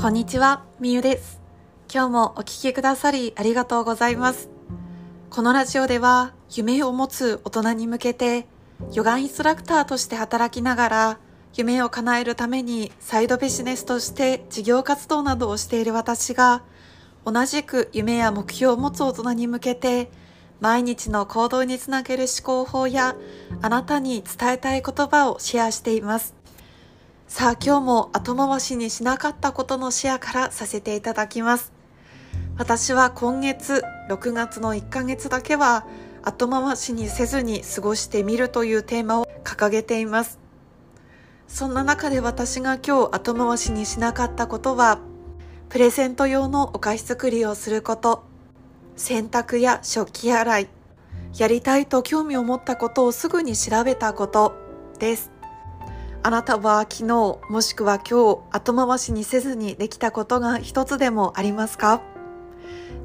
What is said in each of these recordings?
こんにちは、みゆです。今日もお聴きくださりありがとうございます。このラジオでは夢を持つ大人に向けてヨガインストラクターとして働きながら夢を叶えるためにサイドビジネスとして事業活動などをしている私が同じく夢や目標を持つ大人に向けて毎日の行動につなげる思考法やあなたに伝えたい言葉をシェアしています。さあ今日も後回しにしなかったことのシェアからさせていただきます。私は今月6月の1ヶ月だけは後回しにせずに過ごしてみるというテーマを掲げています。そんな中で私が今日後回しにしなかったことはプレゼント用のお菓子作りをすること、洗濯や食器洗い、やりたいと興味を持ったことをすぐに調べたことです。あなたは昨日もしくは今日後回しにせずにできたことが一つでもありますか？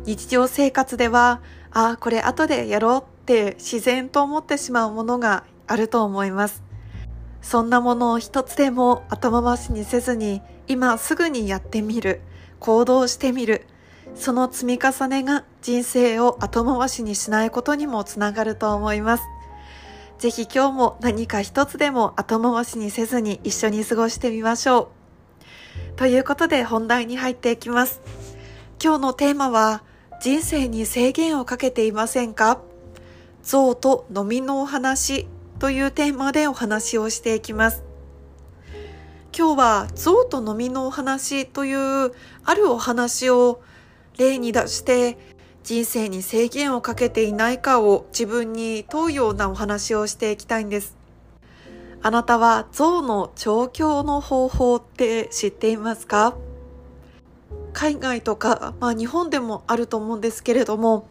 日常生活では、ああ、これ後でやろうって自然と思ってしまうものがあると思います。そんなものを一つでも後回しにせずに今すぐにやってみる、行動してみる、その積み重ねが人生を後回しにしないことにもつながると思います。ぜひ今日も何か一つでも後回しにせずに一緒に過ごしてみましょう。ということで本題に入っていきます。今日のテーマは人生に制限をかけていませんか？象と飲みのお話というテーマでお話をしていきます。今日は象と飲みのお話というあるお話を例に出して人生に制限をかけていないかを自分に問うようなお話をしていきたいんです。あなたは象の調教の方法って知っていますか？海外とか、まあ日本でもあると思うんですけれども、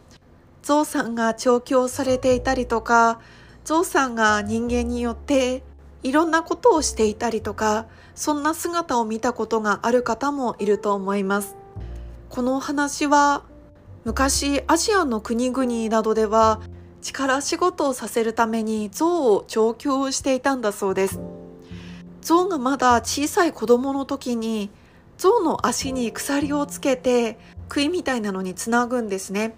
象さんが調教されていたりとか、象さんが人間によっていろんなことをしていたりとか、そんな姿を見たことがある方もいると思います。このお話は昔アジアの国々などでは力仕事をさせるために象を調教していたんだそうです。象がまだ小さい子供の時に象の足に鎖をつけて杭みたいなのにつなぐんですね。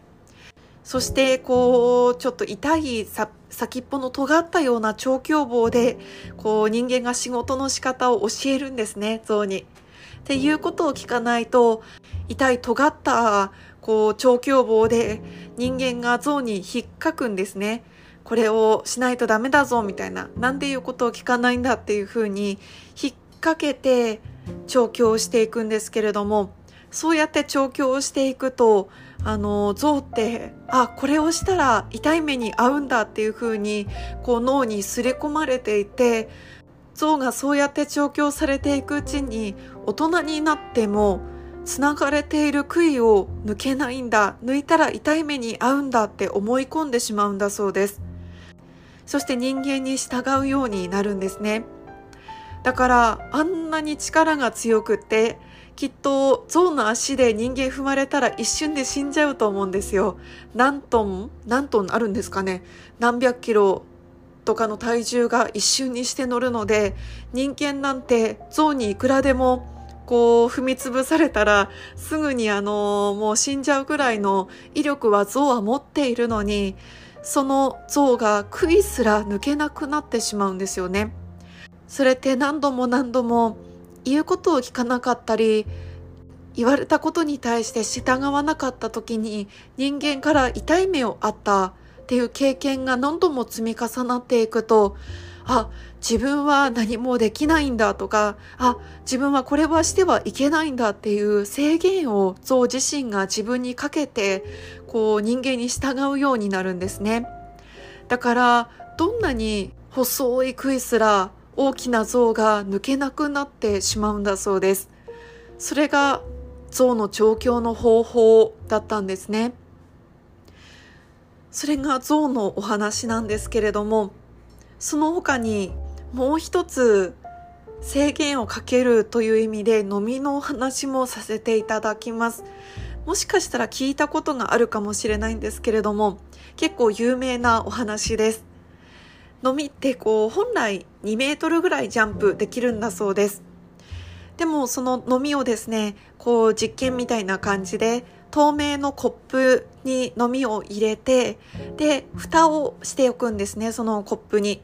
そしてこうちょっと痛い先っぽの尖ったような調教棒でこう人間が仕事の仕方を教えるんですね象に。っていうことを聞かないと痛い尖ったこう調教棒で人間が象に引っかくんですね。これをしないとダメだぞみたいな。なんでいうことを聞かないんだっていうふうに引っ掛けて調教していくんですけれども、そうやって調教をしていくと、あの、象って、あ、これをしたら痛い目に遭うんだっていうふうに、こう脳にすり込まれていて、象がそうやって調教されていくうちに、大人になっても、つながれている杭を抜けないんだ、抜いたら痛い目に遭うんだって思い込んでしまうんだそうです。そして人間に従うようになるんですね。だからあんなに力が強くってきっと象の足で人間踏まれたら一瞬で死んじゃうと思うんですよ。何トン何トンあるんですかね何百キロとかの体重が一瞬にして乗るので人間なんて象にいくらでもこう踏み潰されたらすぐにあのもう死んじゃうぐらいの威力は象は持っているのにその象が杭すら抜けなくなってしまうんですよね。それって何度も何度も言うことを聞かなかったり言われたことに対して従わなかった時に人間から痛い目をあったっていう経験が何度も積み重なっていくとあ自分は何もできないんだとか、あ、自分はこれはしてはいけないんだっていう制限を象自身が自分にかけて、こう人間に従うようになるんですね。だから、どんなに細い杭すら大きな象が抜けなくなってしまうんだそうです。それが象の調教の方法だったんですね。それが象のお話なんですけれども、その他にもう一つ制限をかけるという意味で飲みのお話もさせていただきます。もしかしたら聞いたことがあるかもしれないんですけれども、結構有名なお話です。飲みってこう本来2メートルぐらいジャンプできるんだそうです。でもその飲みをですね、こう実験みたいな感じで透明のコップに飲みを入れて、で、蓋をしておくんですね、そのコップに。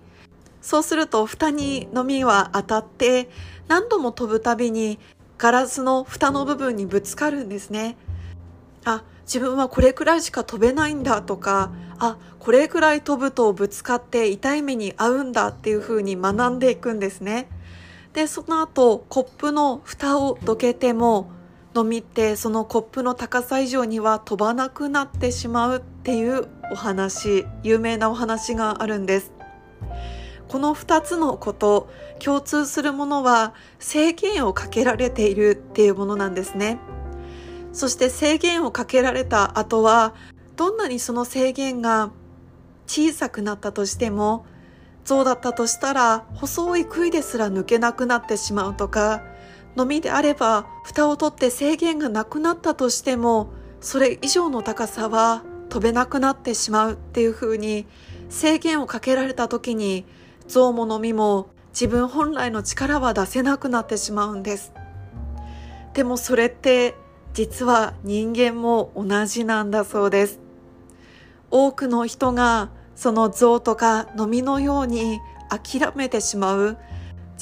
そうすると蓋に飲みは当たって、何度も飛ぶたびにガラスの蓋の部分にぶつかるんですね。あ、自分はこれくらいしか飛べないんだとか、あ、これくらい飛ぶとぶつかって痛い目に遭うんだっていうふうに学んでいくんですね。で、その後、コップの蓋をどけても、飲みってそのコップの高さ以上には飛ばなくなってしまうっていうお話有名なお話があるんです。この2つのこと共通するものは制限をかけられているっていうものなんですね。そして制限をかけられた後はどんなにその制限が小さくなったとしても象だったとしたら細い杭ですら抜けなくなってしまうとかのみであれば蓋を取って制限がなくなったとしてもそれ以上の高さは飛べなくなってしまうっていうふうに制限をかけられた時に象ものみも自分本来の力は出せなくなってしまうんです。でもそれって実は人間も同じなんだそうです。多くの人がその象とかのみのように諦めてしまう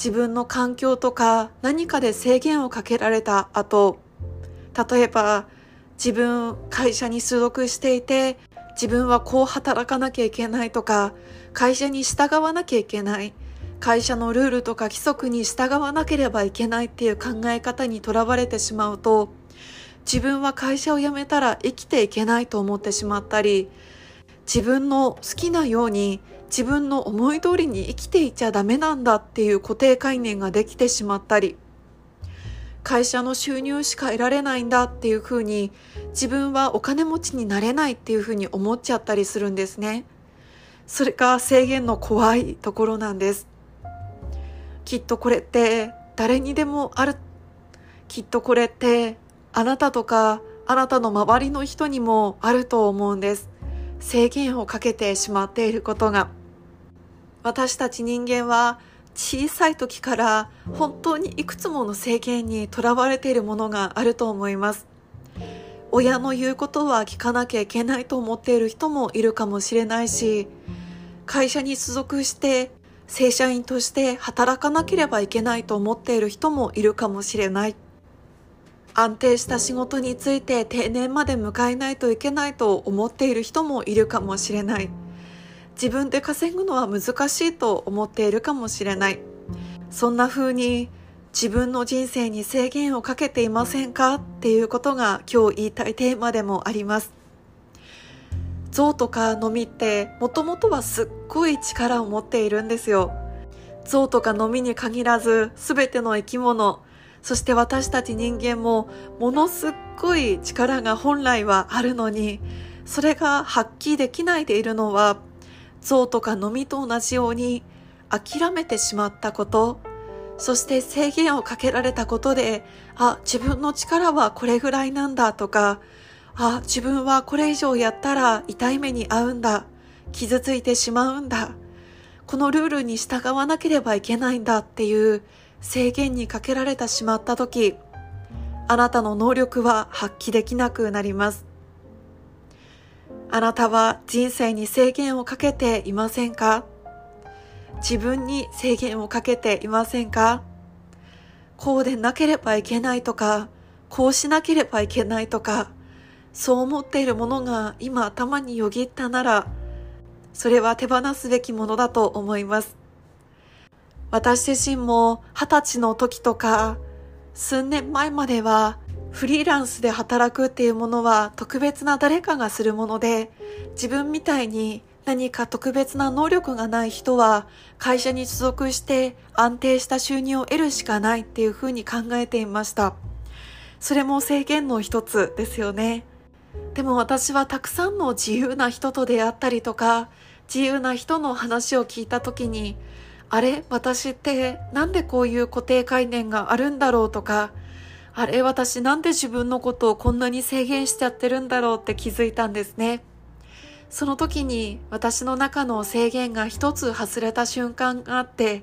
自分の環境とか何かで制限をかけられた後、例えば自分会社に所属していて自分はこう働かなきゃいけないとか会社に従わなきゃいけない会社のルールとか規則に従わなければいけないっていう考え方にとらわれてしまうと自分は会社を辞めたら生きていけないと思ってしまったり自分の好きなように自分の思い通りに生きていちゃダメなんだっていう固定概念ができてしまったり会社の収入しか得られないんだっていうふうに自分はお金持ちになれないっていうふうに思っちゃったりするんですね。それが制限の怖いところなんです。きっとこれって誰にでもある。きっとこれってあなたとかあなたの周りの人にもあると思うんです。制限をかけてしまっていることが。私たち人間は小さい時から本当にいくつもの制限にとらわれているものがあると思います。親の言うことは聞かなきゃいけないと思っている人もいるかもしれないし会社に所属して正社員として働かなければいけないと思っている人もいるかもしれない。安定した仕事について定年まで迎えないといけないと思っている人もいるかもしれない。自分で稼ぐのは難しいと思っているかもしれない。そんな風に自分の人生に制限をかけていませんか？っていうことが今日言いたいテーマでもあります。象とかのみってもともとはすっごい力を持っているんですよ。象とかのみに限らず全ての生き物そして私たち人間もものすっごい力が本来はあるのにそれが発揮できないでいるのは象とかのみと同じように諦めてしまったことそして制限をかけられたことであ自分の力はこれぐらいなんだとかあ自分はこれ以上やったら痛い目に遭うんだ傷ついてしまうんだこのルールに従わなければいけないんだっていう制限にかけられてしまった時あなたの能力は発揮できなくなります。あなたは人生に制限をかけていませんか？自分に制限をかけていませんか？こうでなければいけないとかこうしなければいけないとかそう思っているものが今頭によぎったならそれは手放すべきものだと思います。私自身も二十歳の時とか、数年前まではフリーランスで働くっていうものは特別な誰かがするもので、自分みたいに何か特別な能力がない人は会社に所属して安定した収入を得るしかないっていうふうに考えていました。それも制限の一つですよね。でも私はたくさんの自由な人と出会ったりとか、自由な人の話を聞いた時に、あれ？私ってなんでこういう固定概念があるんだろうとか、あれ私なんで自分のことをこんなに制限しちゃってるんだろうって気づいたんですね。その時に私の中の制限が一つ外れた瞬間があって、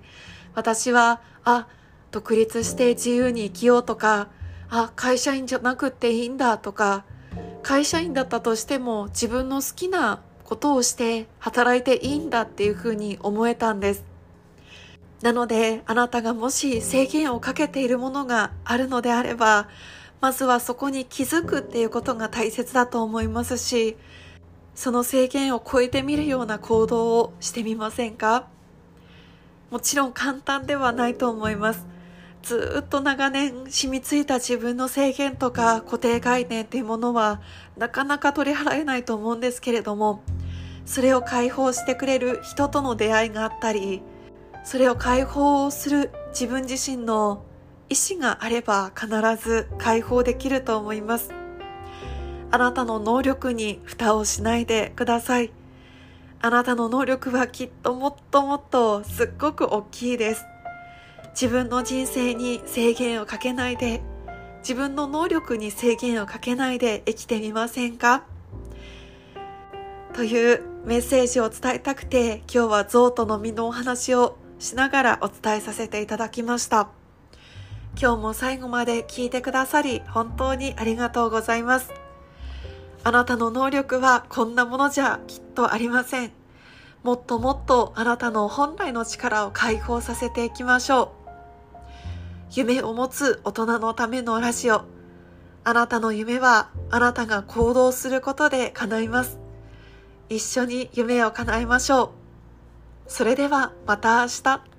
私は、あ、独立して自由に生きようとか、あ、会社員じゃなくていいんだとか、会社員だったとしても自分の好きなことをして働いていいんだっていうふうに思えたんです。なので、あなたがもし制限をかけているものがあるのであれば、まずはそこに気づくっていうことが大切だと思いますし、その制限を超えてみるような行動をしてみませんか？もちろん簡単ではないと思います。ずっと長年染みついた自分の制限とか固定概念っていうものはなかなか取り払えないと思うんですけれども、それを解放してくれる人との出会いがあったり、それを解放する自分自身の意志があれば必ず解放できると思います。あなたの能力に蓋をしないでください。あなたの能力はきっともっともっとすっごく大きいです。自分の人生に制限をかけないで、自分の能力に制限をかけないで生きてみませんか？というメッセージを伝えたくて今日はゾウとの実のお話をしながらお伝えさせていただきました。今日も最後まで聞いてくださり本当にありがとうございます。あなたの能力はこんなものじゃきっとありません。もっともっとあなたの本来の力を解放させていきましょう。夢を持つ大人のためのラジオ。あなたの夢はあなたが行動することで叶います。一緒に夢を叶えましょう。それではまた明日。